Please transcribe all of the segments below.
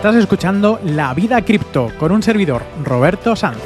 Estás escuchando La Vida Cripto con un servidor, Roberto Sanz.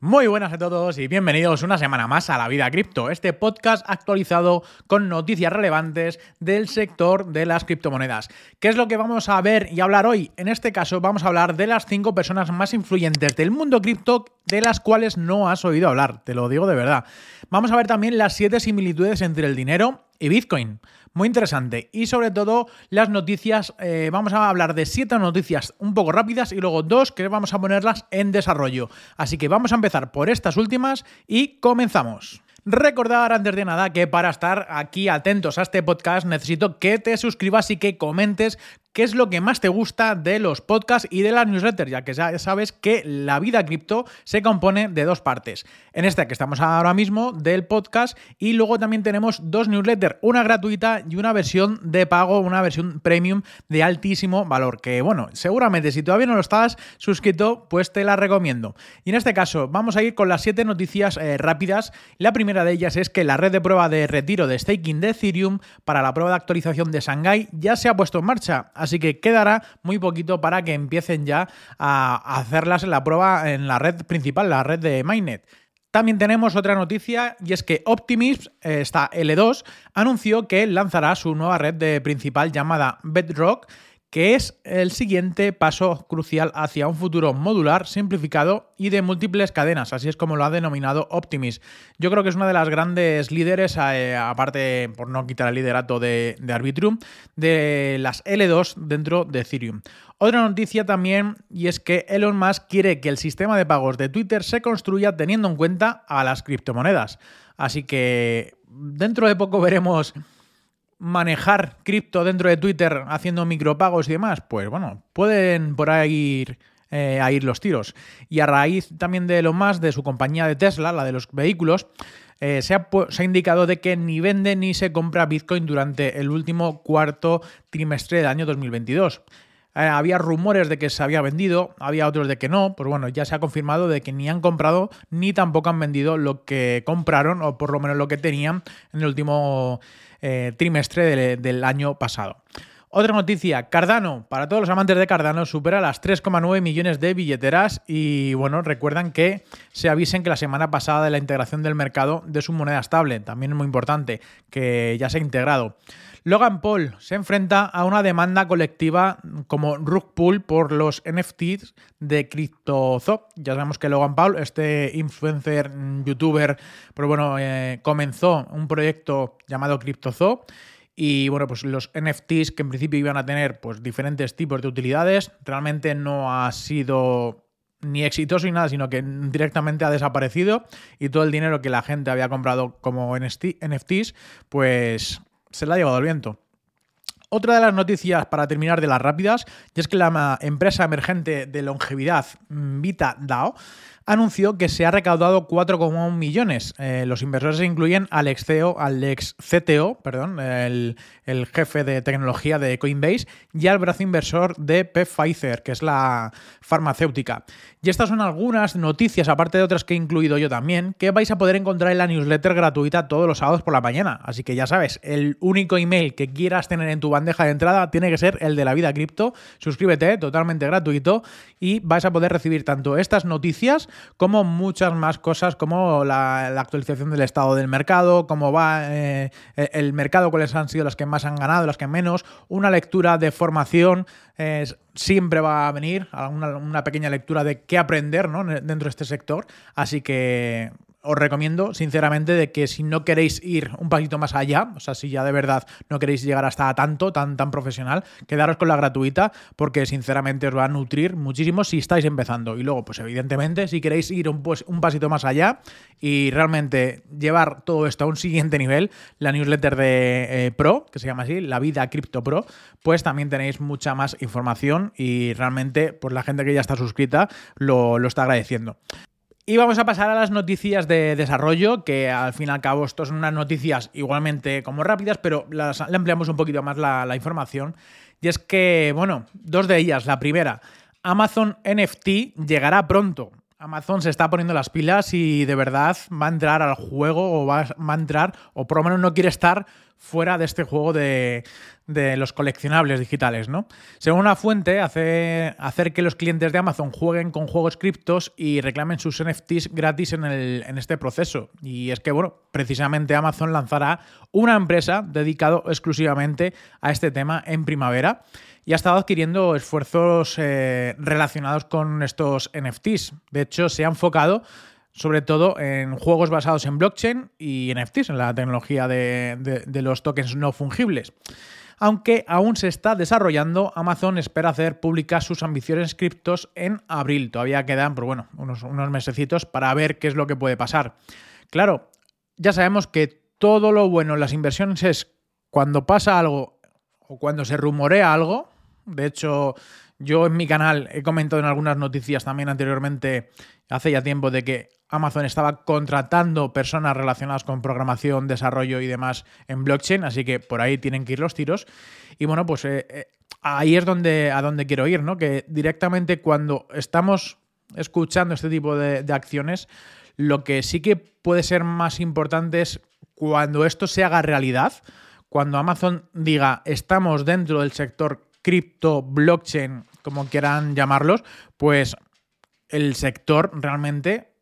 Muy buenas a todos y bienvenidos una semana más a La Vida Cripto, este podcast actualizado con noticias relevantes del sector de las criptomonedas. ¿Qué es lo que vamos a ver y hablar hoy? En este caso vamos a hablar de las cinco personas más influyentes del mundo cripto de las cuales no has oído hablar, te lo digo de verdad. Vamos a ver también las siete similitudes entre el dinero y Bitcoin. Muy interesante. Y sobre todo las noticias, eh, vamos a hablar de siete noticias un poco rápidas y luego dos que vamos a ponerlas en desarrollo. Así que vamos a empezar por estas últimas y comenzamos. Recordar antes de nada que para estar aquí atentos a este podcast necesito que te suscribas y que comentes qué es lo que más te gusta de los podcasts y de las newsletters, ya que ya sabes que la vida cripto se compone de dos partes. En esta que estamos ahora mismo del podcast y luego también tenemos dos newsletters, una gratuita y una versión de pago, una versión premium de altísimo valor, que bueno, seguramente si todavía no lo estás suscrito, pues te la recomiendo. Y en este caso vamos a ir con las siete noticias eh, rápidas. La primera de ellas es que la red de prueba de retiro de staking de Ethereum para la prueba de actualización de Shanghai ya se ha puesto en marcha. Así que quedará muy poquito para que empiecen ya a hacerlas en la prueba en la red principal, la red de Mainnet. También tenemos otra noticia y es que Optimism, eh, esta L2, anunció que lanzará su nueva red de principal llamada Bedrock que es el siguiente paso crucial hacia un futuro modular, simplificado y de múltiples cadenas, así es como lo ha denominado Optimis. Yo creo que es una de las grandes líderes, eh, aparte por no quitar el liderato de, de Arbitrum, de las L2 dentro de Ethereum. Otra noticia también, y es que Elon Musk quiere que el sistema de pagos de Twitter se construya teniendo en cuenta a las criptomonedas. Así que dentro de poco veremos manejar cripto dentro de Twitter haciendo micropagos y demás, pues bueno, pueden por ahí ir, eh, a ir los tiros. Y a raíz también de lo más de su compañía de Tesla, la de los vehículos, eh, se, ha, se, ha, indicado de que ni vende ni se compra Bitcoin durante el último cuarto trimestre del año 2022. Eh, había rumores de que se había vendido, había otros de que no, pues bueno, ya se ha confirmado de que ni han comprado ni tampoco han vendido lo que compraron o por lo menos lo que tenían en el último eh, trimestre del, año pasado. Otra noticia, Cardano, para todos los amantes de Cardano, supera las 3,9 millones de billeteras y bueno, recuerdan que se avisen que la semana pasada de la integración del mercado de su moneda estable, también es muy importante, que ya se ha integrado. Logan Paul se enfrenta a una demanda colectiva como rug pull por los NFTs de CryptoZoo. Ya sabemos que Logan Paul, este influencer, youtuber, pero bueno, eh, comenzó un proyecto llamado CryptoZoo. Y bueno, pues los NFTs que en principio iban a tener pues diferentes tipos de utilidades, realmente no ha sido ni exitoso ni nada, sino que directamente ha desaparecido y todo el dinero que la gente había comprado como NFTs, pues se la ha llevado el viento. Otra de las noticias para terminar de las rápidas, y es que la empresa emergente de longevidad mm, Vita DAO anunció que se ha recaudado 4,1 millones. Eh, los inversores incluyen al ex CEO, al ex CTO, perdón, el, jefe de tecnología de Coinbase, y al brazo inversor de Pfizer, que es la farmacéutica. Y estas son algunas noticias, aparte de otras que he incluido yo también, que vais a poder encontrar en la newsletter gratuita todos los sábados por la mañana. Así que ya sabes, el único email que quieras tener en tu bandeja de entrada tiene que ser el de la vida cripto. Suscríbete, totalmente gratuito, y vais a poder recibir tanto estas noticias como muchas más cosas, como la, actualización del estado del mercado, cómo va eh, el mercado, cuáles han sido las que más han ganado, las que menos, una lectura de formación. siempre va a venir una, una, pequeña lectura de qué aprender dentro de este sector. Así que os recomiendo sinceramente de que si no queréis ir un pasito más allá, o sea, si ya de verdad no queréis llegar hasta tanto, tan, tan profesional, quedaros con la gratuita porque sinceramente os va a nutrir muchísimo si estáis empezando. Y luego, pues evidentemente, si queréis ir un, pues, un pasito más allá y realmente llevar todo esto a un siguiente nivel, la newsletter de eh, Pro, que se llama así, La Vida Cripto Pro, pues también tenéis mucha más información y realmente, pues la gente que ya está suscrita lo, lo está agradeciendo. Y vamos a pasar a las noticias de desarrollo, que al fin y al cabo estos son unas noticias igualmente como rápidas, pero las, le ampliamos un poquito más la, la información. Y es que, bueno, dos de ellas. La primera, Amazon NFT llegará pronto. Amazon se está poniendo las pilas y de verdad va a entrar al juego o va, a entrar, o por lo menos no quiere estar fuera de este juego de, los coleccionables digitales, ¿no? Según una fuente, hace, hacer que los clientes de Amazon jueguen con juegos criptos y reclamen sus NFTs gratis en, en este proceso. Y es que, bueno, precisamente Amazon lanzará una empresa dedicada exclusivamente a este tema en primavera y ha estado adquiriendo esfuerzos eh, relacionados con estos NFTs. De hecho, se ha enfocado sobre todo en juegos basados en blockchain y NFTs, en la tecnología de, los tokens no fungibles. Aunque aún se está desarrollando, Amazon espera hacer públicas sus ambiciones criptos en abril. Todavía quedan, pues bueno, unos, unos mesecitos para ver qué es lo que puede pasar. Claro, ya sabemos que todo lo bueno en las inversiones es cuando pasa algo o cuando se rumorea algo, de hecho, yo en mi canal he comentado en algunas noticias también anteriormente, hace ya tiempo, de que Amazon estaba contratando personas relacionadas con programación, desarrollo y demás en blockchain, así que por ahí tienen que ir los tiros. Y bueno, pues eh, eh, ahí es donde, a donde quiero ir, ¿no? Que directamente cuando estamos escuchando este tipo de, de acciones, lo que sí que puede ser más importante es cuando esto se haga realidad, cuando Amazon diga estamos dentro del sector cripto, blockchain, como quieran llamarlos, pues el sector realmente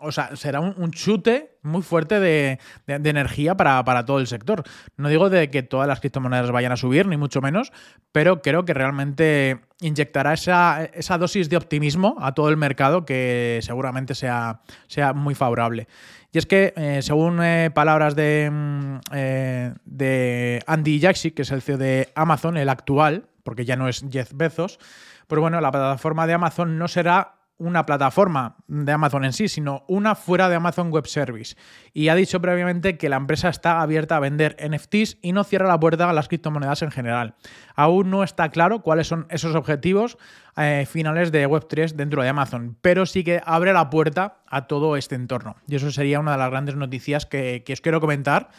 o sea, será un, chute muy fuerte de, energía para, todo el sector. No digo de que todas las criptomonedas vayan a subir, ni mucho menos, pero creo que realmente inyectará esa, dosis de optimismo a todo el mercado que seguramente sea, sea muy favorable. Y es que, eh, según eh, palabras de, mm, eh, de Andy Jassy, que es el CEO de Amazon, el actual, porque ya no es Jeff Bezos, pues bueno, la plataforma de Amazon no será una plataforma de Amazon en sí, sino una fuera de Amazon Web Service. Y ha dicho previamente que la empresa está abierta a vender NFTs y no cierra la puerta a las criptomonedas en general. Aún no está claro cuáles son esos objetivos eh, finales de Web3 dentro de Amazon, pero sí que abre la puerta a todo este entorno. Y eso sería una de las grandes noticias que, que os quiero comentar.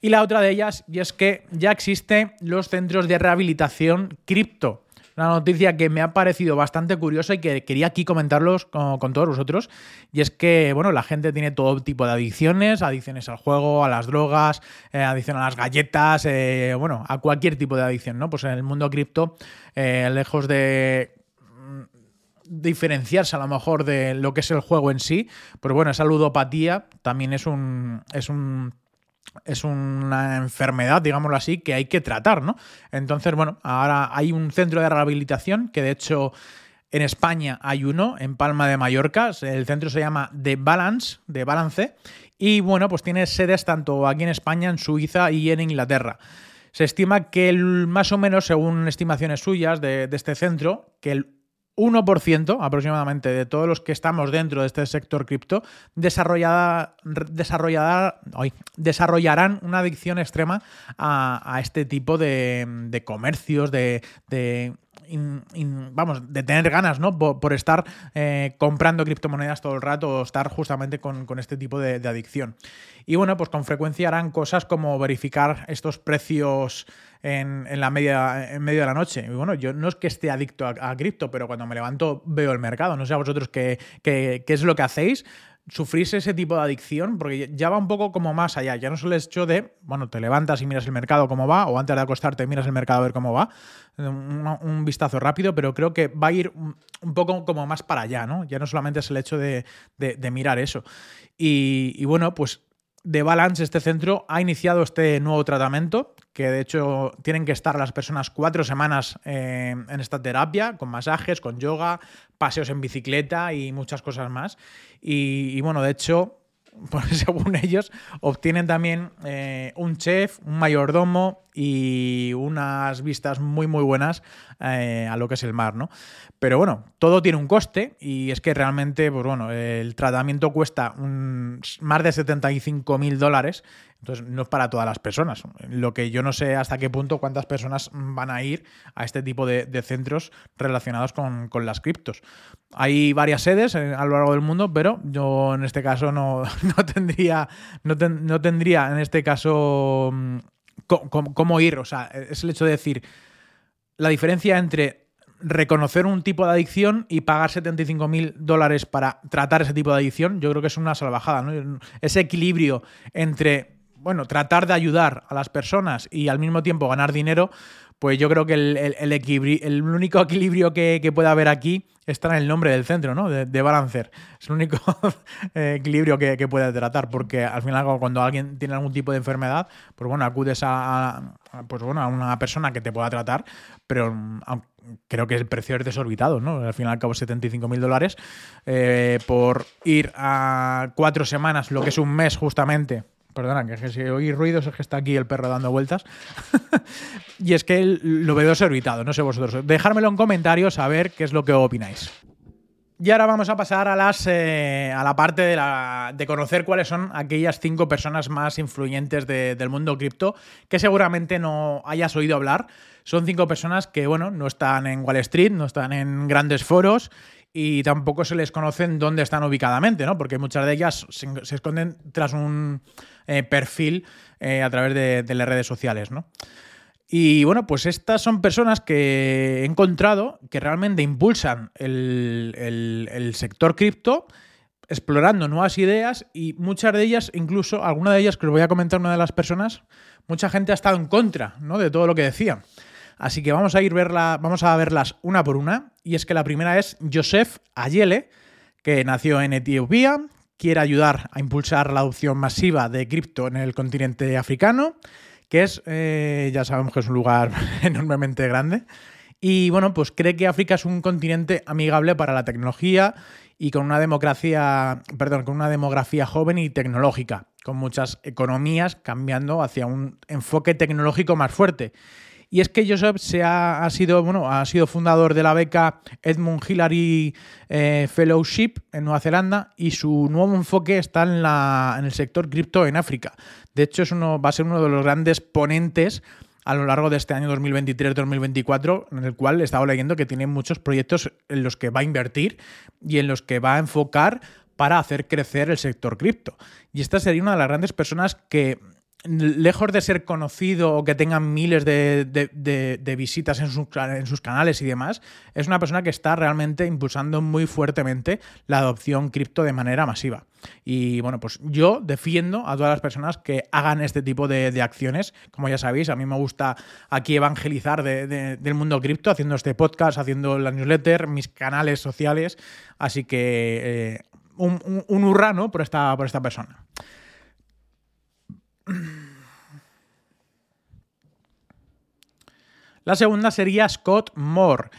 Y la otra de ellas, y es que ya existen los centros de rehabilitación cripto una noticia que me ha parecido bastante curiosa y que quería aquí comentarlos con, todos vosotros. Y es que, bueno, la gente tiene todo tipo de adicciones, adicciones al juego, a las drogas, eh, adicción a las galletas, eh, bueno, a cualquier tipo de adicción, ¿no? Pues en el mundo cripto, eh, lejos de mm, diferenciarse a lo mejor de lo que es el juego en sí, pero bueno, esa ludopatía también es un, es un es una enfermedad, digámoslo así, que hay que tratar, ¿no? Entonces, bueno, ahora hay un centro de rehabilitación que de hecho en España hay uno, en Palma de Mallorca, el centro se llama The Balance, de Balance, y bueno, pues tiene sedes tanto aquí en España, en Suiza y en Inglaterra. Se estima que el, más o menos, según estimaciones suyas de, de este centro, que el 1% aproximadamente de todos los que estamos dentro de este sector cripto desarrollarán una adicción extrema a, este tipo de, comercios, de, vamos, de tener ganas, ¿no? Por, estar eh, comprando criptomonedas todo el rato o estar justamente con, este tipo de, adicción. Y bueno, pues con frecuencia harán cosas como verificar estos precios en, la media, en medio de la noche. Y bueno, yo no es que esté adicto a, cripto, pero cuando me levanto veo el mercado. No sé a vosotros qué, qué, qué es lo que hacéis, sufrís ese tipo de adicción, porque ya va un poco como más allá. Ya no solo es hecho de, bueno, te levantas y miras el mercado cómo va, o antes de acostarte miras el mercado a ver cómo va, un, vistazo rápido, pero creo que va a ir un poco como más para allá, ¿no? Ya no solamente es el hecho de, mirar eso. Y bueno, pues de Balance, este centro, ha iniciado este nuevo tratamiento, que de hecho tienen que estar las personas cuatro semanas eh, en esta terapia, con masajes, con yoga, paseos en bicicleta y muchas cosas más. Y, bueno, de hecho, según ellos, obtienen también eh, un chef, un mayordomo y unas vistas muy muy buenas eh, a lo que es el mar, ¿no? Pero bueno, todo tiene un coste y es que realmente, pues bueno, el tratamiento cuesta más de 75 mil dólares entonces, no es para todas las personas. Lo que yo no sé hasta qué punto cuántas personas van a ir a este tipo de, centros relacionados con, las criptos. Hay varias sedes a lo largo del mundo, pero yo en este caso no, tendría, no, tendría en este caso mm, cómo ir. O sea, es el hecho de decir la diferencia entre reconocer un tipo de adicción y pagar 75 mil dólares para tratar ese tipo de adicción, yo creo que es una salvajada. ¿no? Ese equilibrio entre bueno, tratar de ayudar a las personas y al mismo tiempo ganar dinero, pues yo creo que el, el, único equilibrio que, puede haber aquí está en el nombre del centro, ¿no? De, Balancer. Es el único equilibrio que, puede tratar, porque al final cuando alguien tiene algún tipo de enfermedad, pues bueno, acudes a, pues bueno, a una persona que te pueda tratar, pero mm, creo que el precio es desorbitado, ¿no? Al final al cabo 75 mil dólares eh, por ir a cuatro semanas, lo que es un mes justamente, Perdona, que si oís ruidos es que está aquí el perro dando vueltas. y es que lo veo desorbitado, no sé vosotros. Dejármelo en comentarios a ver qué es lo que opináis. Y ahora vamos a pasar a, las, eh, a la parte de, conocer cuáles son aquellas cinco personas más influyentes del mundo cripto que seguramente no hayas oído hablar. Son cinco personas que, bueno, no están en Wall Street, no están en grandes foros y tampoco se les conocen dónde están ubicadamente, ¿no? Porque muchas de ellas se, esconden tras un eh, perfil eh, a través de, las redes sociales, ¿no? Y bueno, pues estas son personas que he encontrado que realmente impulsan el, el sector cripto explorando nuevas ideas y muchas de ellas, incluso alguna de ellas que os voy a comentar una de las personas, mucha gente ha estado en contra ¿no? de todo lo que decían. Así que vamos a ir vamos a verlas una por una. Y es que la primera es Joseph Ayele, que nació en Etiopía, quiere ayudar a impulsar la adopción masiva de cripto en el continente africano, que es, eh, ya sabemos que es un lugar enormemente grande. Y bueno, pues cree que África es un continente amigable para la tecnología y con una democracia, perdón, con una demografía joven y tecnológica, con muchas economías cambiando hacia un enfoque tecnológico más fuerte. Y es que Joseph se ha, sido, bueno, ha sido fundador de la beca Edmund Hillary eh, Fellowship en Nueva Zelanda y su nuevo enfoque está en, la, en el sector cripto en África. De hecho, es uno, va a ser uno de los grandes ponentes a lo largo de este año 2023-2024, en el cual he estado leyendo que tiene muchos proyectos en los que va a invertir y en los que va a enfocar para hacer crecer el sector cripto. Y esta sería una de las grandes personas que lejos de ser conocido o que tengan miles de, visitas en, en, sus canales y demás, es una persona que está realmente impulsando muy fuertemente la adopción cripto de manera masiva. Y bueno, pues yo defiendo a todas las personas que hagan este tipo de, acciones. Como ya sabéis, a mí me gusta aquí evangelizar del mundo cripto, haciendo este podcast, haciendo la newsletter, mis canales sociales. Así que eh, un, un, hurra por, esta, por esta persona. La segunda sería Scott Moore.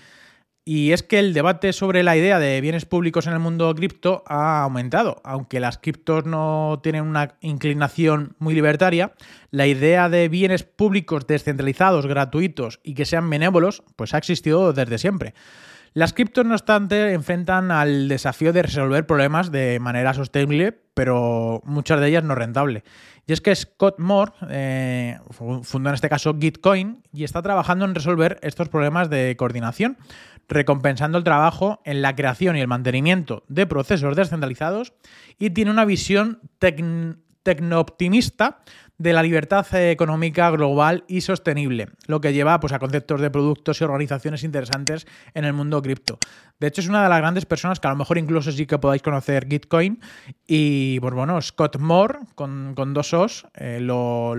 Y es que el debate sobre la idea de bienes públicos en el mundo cripto ha aumentado. Aunque las criptos no tienen una inclinación muy libertaria, la idea de bienes públicos descentralizados, gratuitos y que sean benévolos, pues ha existido desde siempre. Las criptos, no obstante, enfrentan al desafío de resolver problemas de manera sostenible, pero muchas de ellas no rentable. Y es que Scott Moore eh, fundó en este caso Gitcoin y está trabajando en resolver estos problemas de coordinación, recompensando el trabajo en la creación y el mantenimiento de procesos descentralizados y tiene una visión tecno-optimista de la libertad económica global y sostenible, lo que lleva pues, a conceptos de productos y organizaciones interesantes en el mundo cripto. De hecho, es una de las grandes personas que a lo mejor incluso sí que podáis conocer Gitcoin. Y pues bueno, Scott Moore, con, dos O's, eh, lo,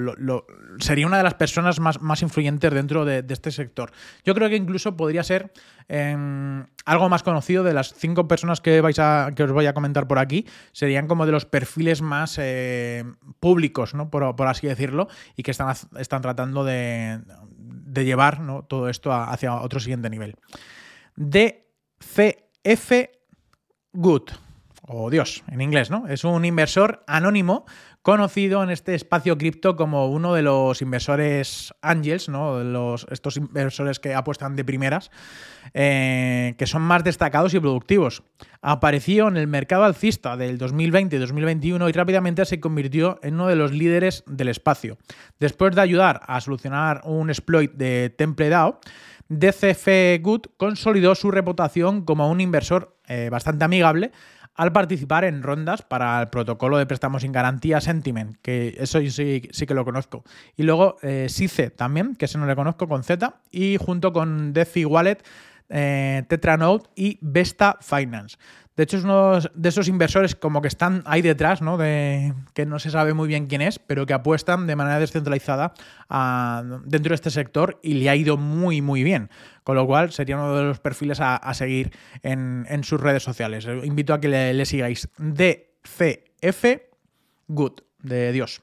sería una de las personas más, más influyentes dentro de, este sector. Yo creo que incluso podría ser em, algo más conocido de las cinco personas que, vais a, que os voy a comentar por aquí. Serían como de los perfiles más eh, públicos, ¿no? Por, así decirlo, y que están, están tratando de, llevar todo esto hacia otro siguiente nivel. De CF Good, o Dios en inglés, ¿no? Es un inversor anónimo conocido en este espacio cripto como uno de los inversores angels, ¿no? Estos inversores que apuestan de primeras, eh, que son más destacados y productivos. Apareció en el mercado alcista del 2020 y 2021 y rápidamente se convirtió en uno de los líderes del espacio. Después de ayudar a solucionar un exploit de TempleDAO, DCF Good consolidó su reputación como un inversor eh, bastante amigable al participar en rondas para el protocolo de préstamos sin garantía Sentiment, que eso sí, sí que lo conozco. Y luego eh, SICE también, que ese no le conozco con Z, y junto con DeFi Wallet, eh, y Vesta Finance. De hecho, es uno de esos inversores como que están ahí detrás, ¿no? De, que no se sabe muy bien quién es, pero que apuestan de manera descentralizada dentro de este sector y le ha ido muy, muy bien. Con lo cual sería uno de los perfiles a, seguir en, sus redes sociales. invito a que le, le sigáis. DCF Good, de Dios.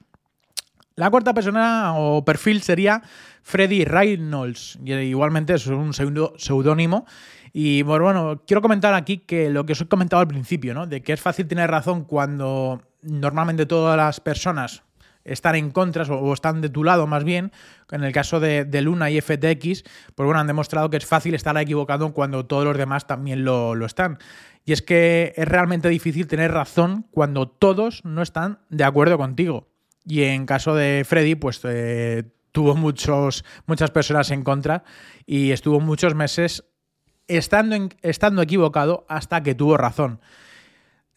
La cuarta persona o perfil sería Freddy Reynolds. Igualmente es un seudónimo y bueno, quiero comentar aquí que lo que os he comentado al principio, ¿no? De que es fácil tener razón cuando normalmente todas las personas están en contra o están de tu lado más bien. En el caso de, Luna y FTX, pues bueno, han demostrado que es fácil estar equivocado cuando todos los demás también lo, están. Y es que es realmente difícil tener razón cuando todos no están de acuerdo contigo. Y en caso de Freddy, pues eh, tuvo muchos, muchas personas en contra y estuvo muchos meses estando, estando equivocado hasta que tuvo razón.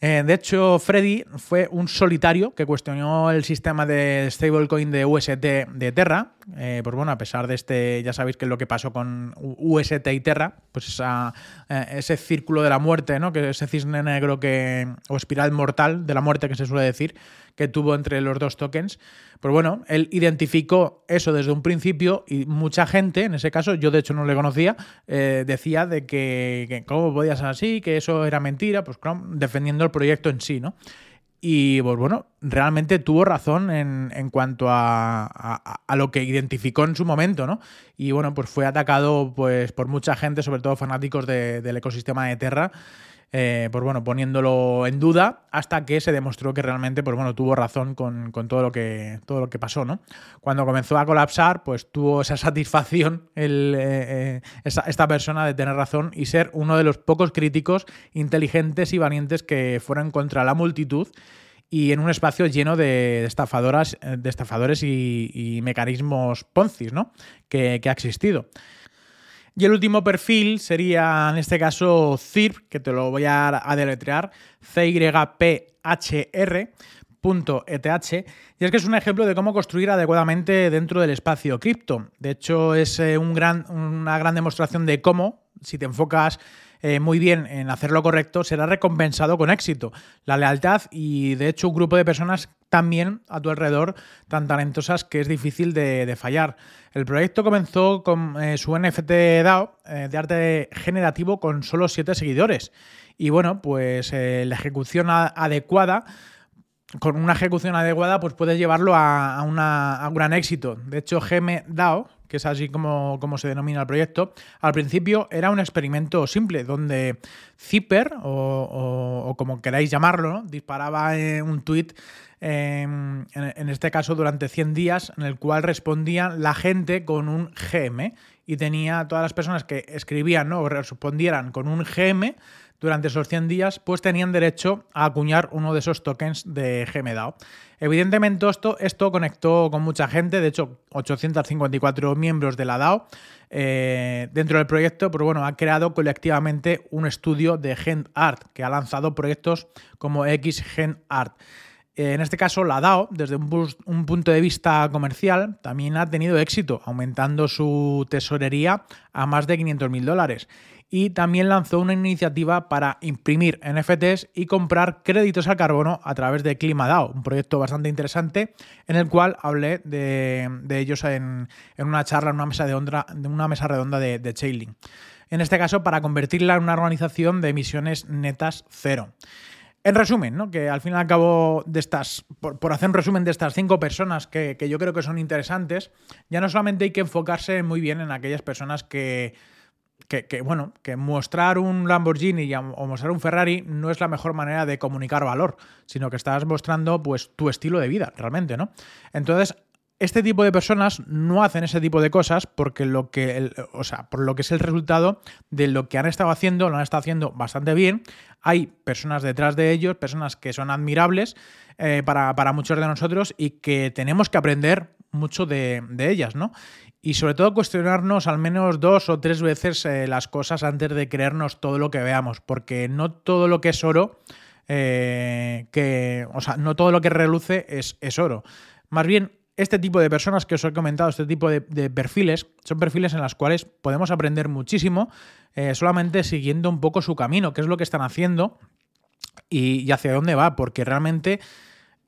Eh, de hecho, Freddy fue un solitario que cuestionó el sistema de stablecoin de UST de Terra. Eh, pues bueno, a pesar de este, ya sabéis que es lo que pasó con UST y Terra, pues eh, ese círculo de la muerte, ¿no? Que ese cisne negro que, o espiral mortal de la muerte que se suele decir, que tuvo entre los dos tokens. Pues bueno, él identificó eso desde un principio y mucha gente, en ese caso, yo de hecho no le conocía, eh, decía de que, cómo podía ser así, que eso era mentira, pues claro, defendiendo el proyecto en sí, ¿no? Y pues bueno, realmente tuvo razón en, cuanto a, lo que identificó en su momento, ¿no? Y bueno, pues fue atacado pues, por mucha gente, sobre todo fanáticos del ecosistema de Terra, eh, pues bueno, poniéndolo en duda hasta que se demostró que realmente, pues bueno, tuvo razón con, todo, lo que, todo lo que pasó, ¿no? Cuando comenzó a colapsar, pues tuvo esa satisfacción eh, eh, esta persona de tener razón y ser uno de los pocos críticos inteligentes y valientes que fueron contra la multitud y en un espacio lleno de estafadoras, de estafadores y, mecanismos poncis, ¿no? que ha existido. Y el último perfil sería, en este caso, CIRP, que te lo voy a, deletrear, CYPHR.eth, y es que es un ejemplo de cómo construir adecuadamente dentro del espacio cripto. De hecho, es eh, un gran, una gran demostración de cómo, si te enfocas eh, muy bien en hacer lo correcto, será recompensado con éxito. La lealtad y de hecho un grupo de personas también a tu alrededor tan talentosas que es difícil de, fallar. El proyecto comenzó con eh, su NFT DAO eh, de arte generativo con solo 7 seguidores. Y bueno, pues la ejecución adecuada con una ejecución adecuada, pues puedes llevarlo a, a un gran éxito. De hecho, Geme DAO, que es así como, como, se denomina el proyecto, al principio era un experimento simple, donde Zipper, o, como queráis llamarlo, disparaba un tweet, em, en, este caso durante 100 días, en el cual respondía la gente con un GM y tenía todas las personas que escribían ¿no? o respondieran con un GM durante esos 100 días, pues tenían derecho a acuñar uno de esos tokens de GMDAO. Evidentemente esto, esto conectó con mucha gente, de hecho 854 miembros de la DAO eh, dentro del proyecto, pero bueno, ha creado colectivamente un estudio de Gen Art que ha lanzado proyectos como X Gen Art. En este caso, la DAO, desde un, punto de vista comercial, también ha tenido éxito, aumentando su tesorería a más de 500 mil dólares. Y también lanzó una iniciativa para imprimir NFTs y comprar créditos al carbono a través de ClimaDAO, un proyecto bastante interesante en el cual hablé de, ellos en, una charla, en una mesa, de una mesa redonda de, de Chainlink. En este caso, para convertirla en una organización de emisiones netas cero. En resumen, ¿no? que al fin y al cabo de estas, por, hacer un resumen de estas cinco personas que, yo creo que son interesantes, ya no solamente hay que enfocarse muy bien en aquellas personas que, que, bueno, que mostrar un Lamborghini o mostrar un Ferrari no es la mejor manera de comunicar valor, sino que estás mostrando pues tu estilo de vida, realmente, ¿no? Entonces, este tipo de personas no hacen ese tipo de cosas porque lo que, o sea, por lo que es el resultado de lo que han estado haciendo, lo han estado haciendo bastante bien. Hay personas detrás de ellos, personas que son admirables eh, para, muchos de nosotros y que tenemos que aprender mucho de, ellas, ¿no? Y sobre todo cuestionarnos al menos dos o tres veces eh, las cosas antes de creernos todo lo que veamos, porque no todo lo que es oro, eh, que, o sea, no todo lo que reluce es, es oro. Más bien, este tipo de personas que os he comentado, este tipo de, perfiles, son perfiles en los cuales podemos aprender muchísimo eh, solamente siguiendo un poco su camino, qué es lo que están haciendo y, hacia dónde va, porque realmente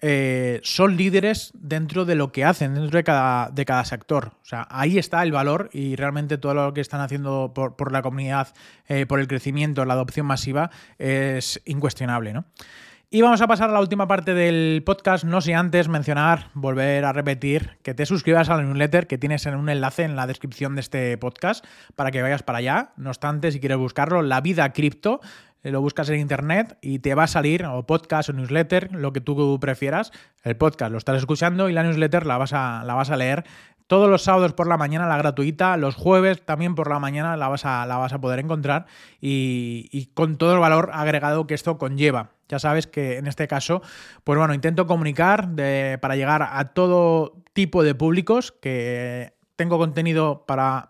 eh, son líderes dentro de lo que hacen, dentro de cada, de cada sector. O sea, ahí está el valor y realmente todo lo que están haciendo por, la comunidad, eh, por el crecimiento, la adopción masiva, es incuestionable, ¿no? Y vamos a pasar a la última parte del podcast, no sin antes mencionar, volver a repetir, que te suscribas a la newsletter que tienes en un enlace en la descripción de este podcast para que vayas para allá. No obstante, si quieres buscarlo, La Vida Cripto, lo buscas en internet y te va a salir, o podcast o newsletter, lo que tú prefieras. El podcast lo estás escuchando y la newsletter la vas a, la vas a leer todos los sábados por la mañana la gratuita, los jueves también por la mañana la vas a, la vas a poder encontrar y, con todo el valor agregado que esto conlleva. Ya sabes que en este caso, pues bueno, intento comunicar para llegar a todo tipo de públicos, que tengo contenido para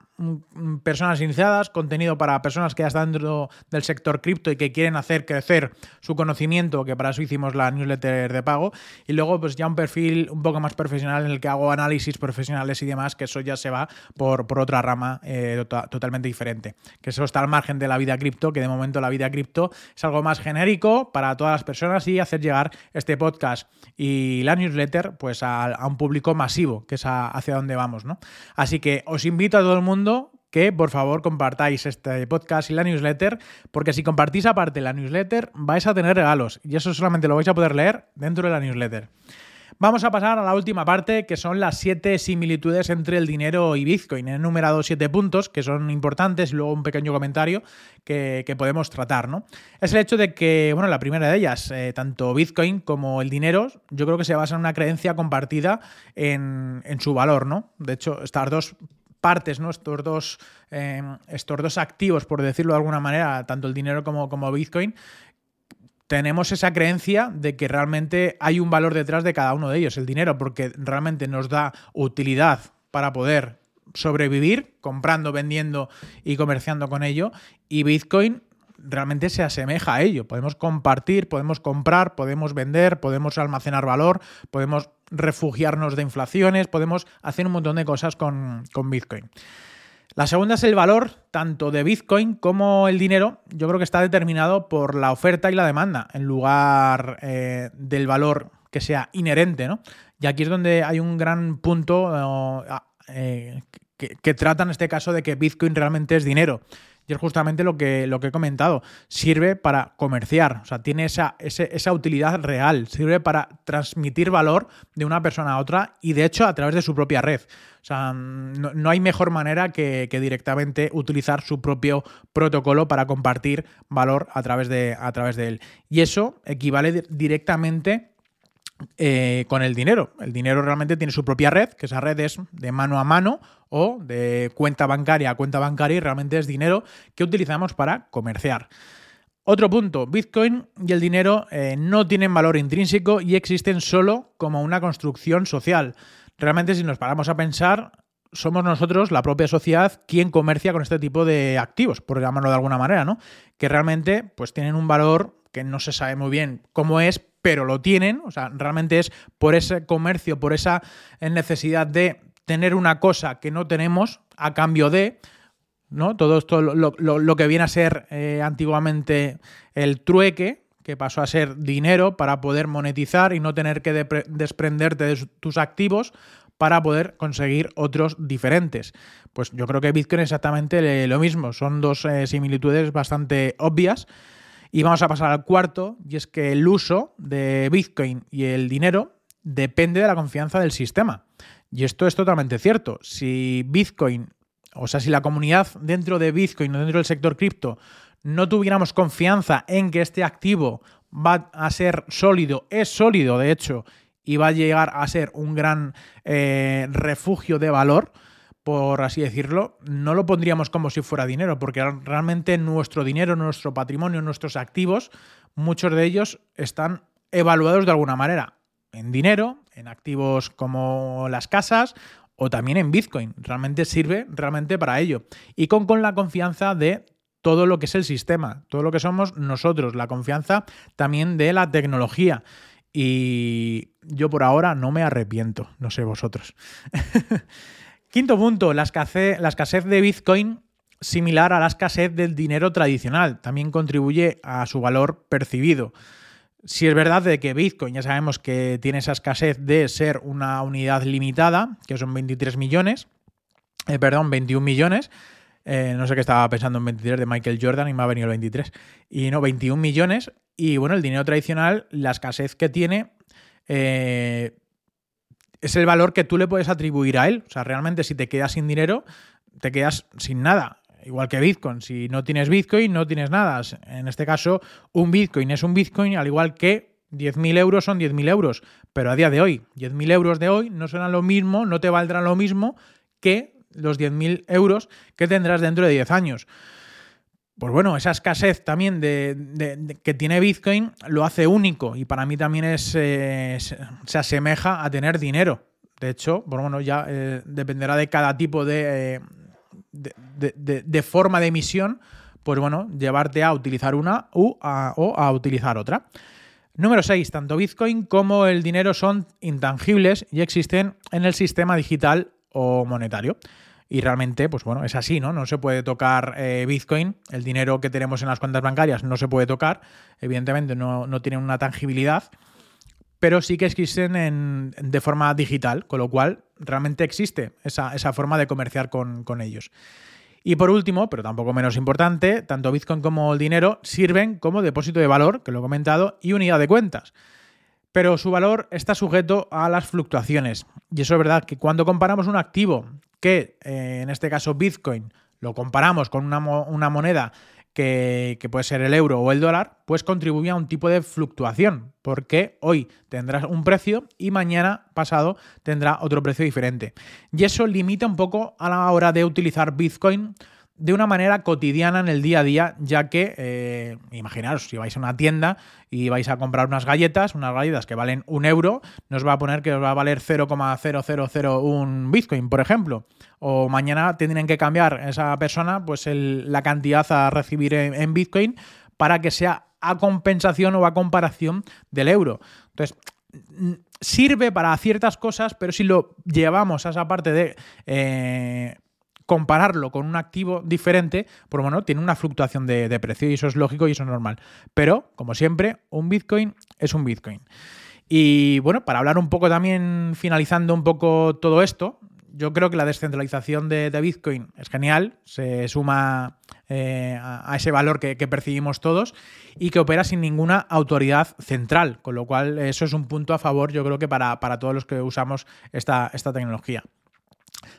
personas iniciadas, contenido para personas que ya están dentro del sector cripto y que quieren hacer crecer su conocimiento, que para eso hicimos la newsletter de pago, y luego pues ya un perfil un poco más profesional en el que hago análisis profesionales y demás, que eso ya se va por, por otra rama eh, totalmente diferente, que eso está al margen de la vida cripto, que de momento la vida cripto es algo más genérico para todas las personas y hacer llegar este podcast y la newsletter pues a, a un público masivo, que es hacia donde vamos, ¿no? Así que os invito a todo el mundo que por favor compartáis este podcast y la newsletter, porque si compartís aparte la newsletter vais a tener regalos y eso solamente lo vais a poder leer dentro de la newsletter. Vamos a pasar a la última parte, que son las siete similitudes entre el dinero y Bitcoin. He enumerado siete puntos que son importantes y luego un pequeño comentario que, podemos tratar, ¿no? Es el hecho de que, bueno, la primera de ellas, eh, tanto Bitcoin como el dinero, yo creo que se basa en una creencia compartida en, en su valor, ¿no? De hecho, estas dos partes, ¿no? Estos dos, eh, estos dos activos, por decirlo de alguna manera, tanto el dinero como, como Bitcoin, tenemos esa creencia de que realmente hay un valor detrás de cada uno de ellos, el dinero, porque realmente nos da utilidad para poder sobrevivir comprando, vendiendo y comerciando con ello. Y Bitcoin realmente se asemeja a ello. Podemos compartir, podemos comprar, podemos vender, podemos almacenar valor, podemos refugiarnos de inflaciones, podemos hacer un montón de cosas con, Bitcoin. La segunda es el valor tanto de Bitcoin como el dinero. Yo creo que está determinado por la oferta y la demanda en lugar eh, del valor que sea inherente, ¿no? Y aquí es donde hay un gran punto eh, que, que, trata en este caso de que Bitcoin realmente es dinero. Y es justamente lo que, lo que he comentado. Sirve para comerciar, o sea, tiene esa, esa utilidad real. Sirve para transmitir valor de una persona a otra y de hecho a través de su propia red. O sea, no, hay mejor manera que, directamente utilizar su propio protocolo para compartir valor a través de, a través de él. Y eso equivale directamente eh, con el dinero. El dinero realmente tiene su propia red, que esa red es de mano a mano o de cuenta bancaria a cuenta bancaria y realmente es dinero que utilizamos para comerciar. Otro punto, Bitcoin y el dinero eh, no tienen valor intrínseco y existen solo como una construcción social. Realmente si nos paramos a pensar, somos nosotros, la propia sociedad, quien comercia con este tipo de activos, por llamarlo de alguna manera, ¿no? Que realmente pues tienen un valor que no se sabe muy bien cómo es, pero lo tienen, o sea, realmente es por ese comercio, por esa necesidad de tener una cosa que no tenemos a cambio de, ¿no? Todo esto, lo, que viene a ser eh, antiguamente el trueque, que pasó a ser dinero para poder monetizar y no tener que desprenderte de tus activos para poder conseguir otros diferentes. Pues yo creo que Bitcoin es exactamente lo mismo, son dos eh, similitudes bastante obvias. Y vamos a pasar al cuarto, y es que el uso de Bitcoin y el dinero depende de la confianza del sistema. Y esto es totalmente cierto. Si Bitcoin, o sea, si la comunidad dentro de Bitcoin o dentro del sector cripto no tuviéramos confianza en que este activo va a ser sólido, es sólido de hecho, y va a llegar a ser un gran eh, refugio de valor, por así decirlo, no lo pondríamos como si fuera dinero, porque realmente nuestro dinero, nuestro patrimonio, nuestros activos, muchos de ellos están evaluados de alguna manera en dinero, en activos como las casas o también en Bitcoin. Realmente sirve realmente para ello. Y con, con la confianza de todo lo que es el sistema, todo lo que somos nosotros, la confianza también de la tecnología. Y yo por ahora no me arrepiento, no sé vosotros. Quinto punto, la escasez, de Bitcoin similar a la escasez del dinero tradicional. También contribuye a su valor percibido. Si es verdad de que Bitcoin ya sabemos que tiene esa escasez de ser una unidad limitada, que son 23 millones, eh, perdón, 21 millones, eh, no sé qué estaba pensando en 23 de Michael Jordan y me ha venido el 23. Y no, 21 millones. Y bueno, el dinero tradicional, la escasez que tiene, eh, es el valor que tú le puedes atribuir a él. O sea, realmente si te quedas sin dinero, te quedas sin nada. Igual que Bitcoin. Si no tienes Bitcoin, no tienes nada. En este caso, un Bitcoin es un Bitcoin, al igual que 10.000 euros son 10.000 euros. Pero a día de hoy, 10.000 euros de hoy no serán lo mismo, no te valdrán lo mismo que los 10.000 euros que tendrás dentro de 10 años. Pues bueno, esa escasez también de, que tiene Bitcoin lo hace único y para mí también es, eh, se asemeja a tener dinero. De hecho, bueno, ya eh, dependerá de cada tipo de, eh, de, forma de emisión, pues bueno, llevarte a utilizar una o a utilizar otra. Número 6. Tanto Bitcoin como el dinero son intangibles y existen en el sistema digital o monetario. Y realmente, pues bueno, es así, ¿no? No se puede tocar eh, Bitcoin, el dinero que tenemos en las cuentas bancarias no se puede tocar, evidentemente no, no tiene una tangibilidad, pero sí que existen de forma digital, con lo cual realmente existe esa, forma de comerciar con, con ellos. Y por último, pero tampoco menos importante, tanto Bitcoin como el dinero sirven como depósito de valor, que lo he comentado, y unidad de cuentas pero su valor está sujeto a las fluctuaciones. Y eso es verdad que cuando comparamos un activo que, eh, en este caso Bitcoin, lo comparamos con una, moneda que, que, puede ser el euro o el dólar, pues contribuye a un tipo de fluctuación, porque hoy tendrás un precio y mañana pasado tendrá otro precio diferente. Y eso limita un poco a la hora de utilizar Bitcoin de una manera cotidiana en el día a día, ya que, eh, imaginaros, si vais a una tienda y vais a comprar unas galletas, unas galletas que valen un euro, nos va a poner que os va a valer 0,0001 Bitcoin, por ejemplo. O mañana tendrían que cambiar esa persona pues la cantidad a recibir en, Bitcoin para que sea a compensación o a comparación del euro. Entonces, sirve para ciertas cosas, pero si lo llevamos a esa parte de eh, compararlo con un activo diferente, pues bueno, tiene una fluctuación de, precio y eso es lógico y eso es normal. Pero, como siempre, un Bitcoin es un Bitcoin. Y bueno, para hablar un poco también, finalizando un poco todo esto, yo creo que la descentralización de, Bitcoin es genial, se suma eh, a, ese valor que, percibimos todos y que opera sin ninguna autoridad central, con lo cual eso es un punto a favor, yo creo que para, para todos los que usamos esta, esta tecnología.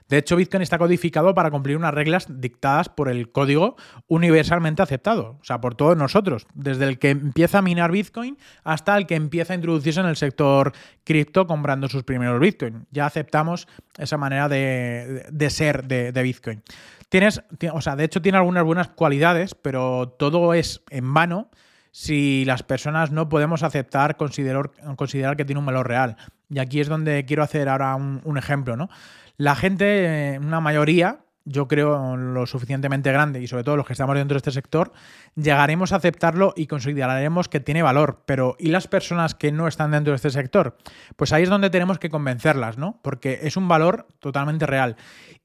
De hecho, Bitcoin está codificado para cumplir unas reglas dictadas por el código universalmente aceptado, o sea, por todos nosotros, desde el que empieza a minar Bitcoin hasta el que empieza a introducirse en el sector cripto comprando sus primeros Bitcoin. Ya aceptamos esa manera de, ser de, Bitcoin. Tienes, o sea, de hecho tiene algunas buenas cualidades, pero todo es en vano si las personas no podemos aceptar, considerar, considerar que tiene un valor real. Y aquí es donde quiero hacer ahora un, ejemplo, ¿no? La gente, una mayoría, yo creo, lo suficientemente grande y sobre todo los que estamos dentro de este sector, llegaremos a aceptarlo y consideraremos que tiene valor. Pero ¿y las personas que no están dentro de este sector? Pues ahí es donde tenemos que convencerlas, ¿no? Porque es un valor totalmente real.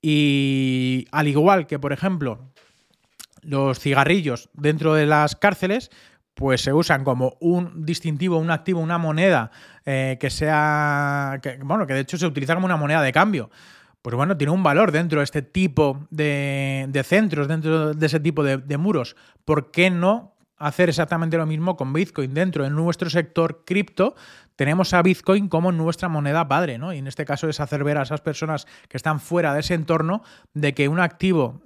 Y al igual que, por ejemplo, los cigarrillos dentro de las cárceles, pues se usan como un distintivo, un activo, una moneda eh, que sea, bueno, que de hecho se utiliza como una moneda de cambio pues bueno, tiene un valor dentro de este tipo de, centros, dentro de ese tipo de, muros. ¿Por qué no hacer exactamente lo mismo con Bitcoin? Dentro de nuestro sector cripto tenemos a Bitcoin como nuestra moneda padre, ¿no? Y en este caso es hacer ver a esas personas que están fuera de ese entorno de que un activo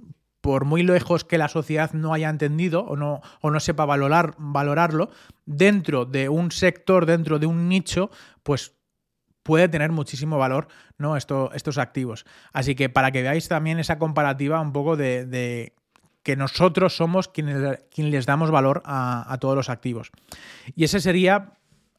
por muy lejos que la sociedad no haya entendido o no, o no sepa valorar, valorarlo, dentro de un sector, dentro de un nicho, pues puede tener muchísimo valor ¿no? Esto, estos activos. Así que para que veáis también esa comparativa un poco de, que nosotros somos quienes, quienes les damos valor a, todos los activos. Y ese sería,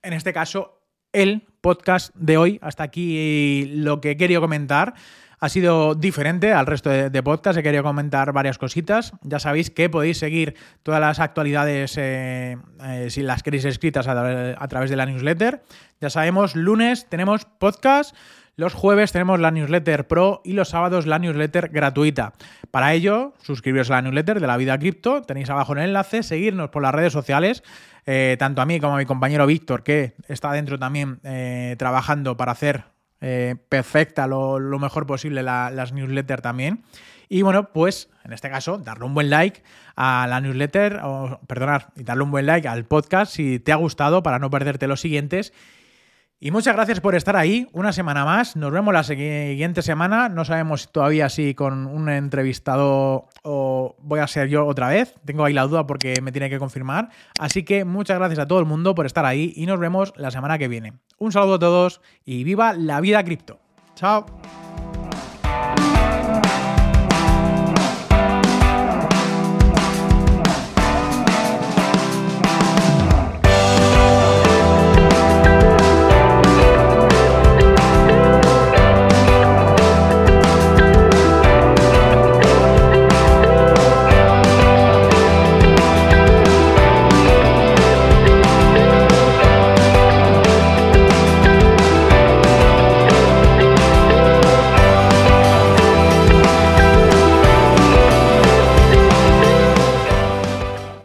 en este caso, el podcast de hoy. Hasta aquí lo que querido comentar ha sido diferente al resto de, podcast. He querido comentar varias cositas. Ya sabéis que podéis seguir todas las actualidades eh, eh, si las queréis escritas a, través de la newsletter. Ya sabemos, lunes tenemos podcast. Los jueves tenemos la newsletter pro y los sábados la newsletter gratuita. Para ello, suscribiros a la newsletter de la vida cripto. Tenéis abajo el enlace, seguirnos por las redes sociales. Eh, tanto a mí como a mi compañero Víctor, que está dentro también trabajando para hacer eh, perfecta lo, mejor posible las newsletters también. Y bueno, pues en este caso, darle un buen like a la newsletter, o perdonar, y darle un buen like al podcast si te ha gustado para no perderte los siguientes. Y muchas gracias por estar ahí una semana más. Nos vemos la siguiente semana. No sabemos todavía si con un entrevistado o voy a ser yo otra vez. Tengo ahí la duda porque me tiene que confirmar. Así que muchas gracias a todo el mundo por estar ahí y nos vemos la semana que viene. Un saludo a todos y viva la vida cripto. Chao.